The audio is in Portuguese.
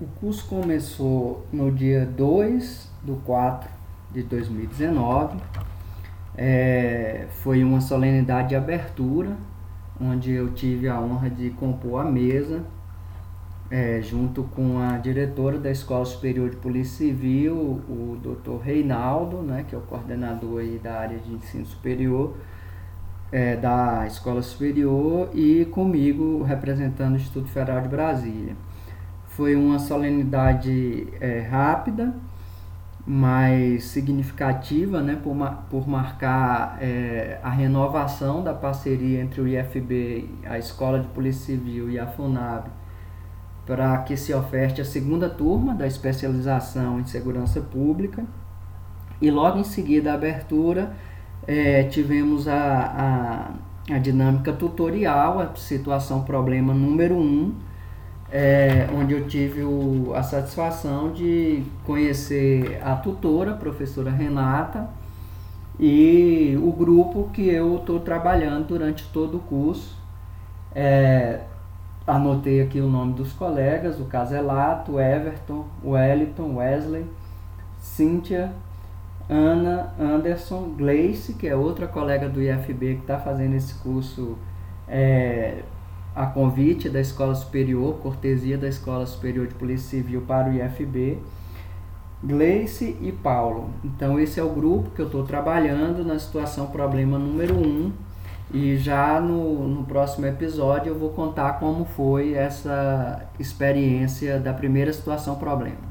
o curso começou no dia 2 do 4 de 2019. É, foi uma solenidade de abertura, onde eu tive a honra de compor a mesa, é, junto com a diretora da Escola Superior de Polícia Civil, o Dr. Reinaldo, né, que é o coordenador da área de ensino superior, é, da Escola Superior, e comigo, representando o Instituto Federal de Brasília. Foi uma solenidade é, rápida, mais significativa, né, por, por marcar é, a renovação da parceria entre o IFB, a Escola de Polícia Civil e a FUNAB, para que se oferte a segunda turma da especialização em segurança pública. E logo em seguida a abertura, é, tivemos a, a, a dinâmica tutorial, a situação problema número 1, um, é, onde eu tive o, a satisfação de conhecer a tutora, a professora Renata, e o grupo que eu estou trabalhando durante todo o curso. É, anotei aqui o nome dos colegas, o Caselato, Everton, Wellington, Wesley, Cíntia, Ana, Anderson, Gleice, que é outra colega do IFB que está fazendo esse curso é, a convite da Escola Superior, cortesia da Escola Superior de Polícia Civil para o IFB, Gleice e Paulo. Então esse é o grupo que eu estou trabalhando na situação problema número 1 um, e já no, no próximo episódio eu vou contar como foi essa experiência da primeira situação problema.